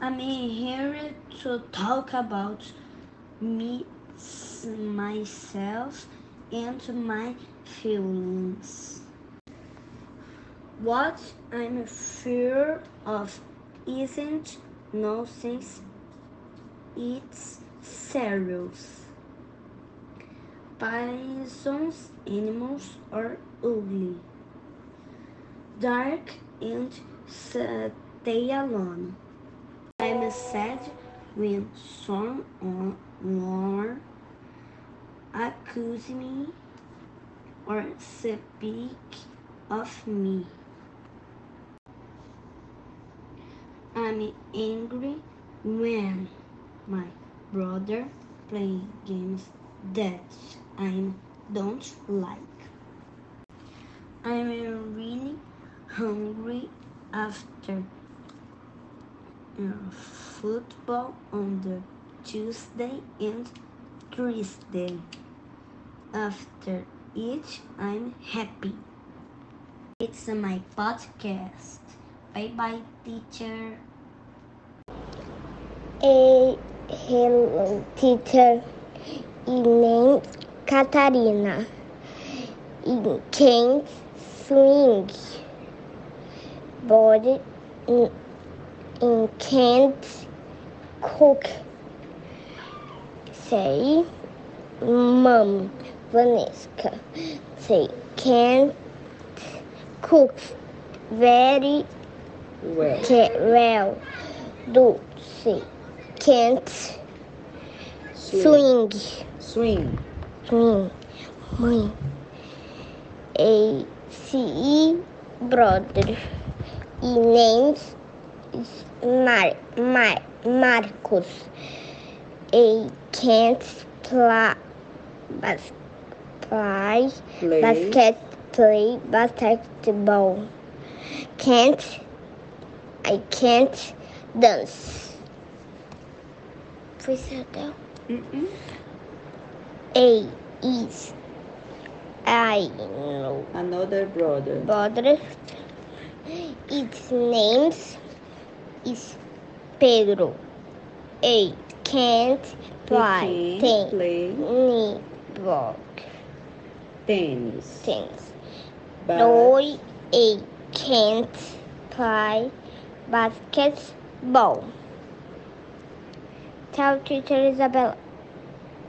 I'm here to talk about me, myself, and my feelings. What I'm fear of isn't nonsense, it's serious. Poisons animals are ugly, dark, and stay alone. I'm sad when someone accuse me or speak of me. I'm angry when my brother play games that I don't like. I'm really hungry after football on the Tuesday and Thursday. After it, I'm happy. It's my podcast. Bye bye, teacher. A hello, teacher. name Catarina. In can't swing. Body in, can't cook. Say, Mom, Vanessa. Say, can't cook very Well, well. Do say, can't swing. swing. Swing. Swing. Mãe. A C brother. E names Mar Mar Marcos. A can't play bas play Play. basket play basketball. Can't I can't dance. Foi certo? Mm-mm. A is I know Another brother. brother. Its names is Pedro. A can't play He can play tennis ball tennis. tennis. Roy A can't play basketball. Tchau, teacher Isabela.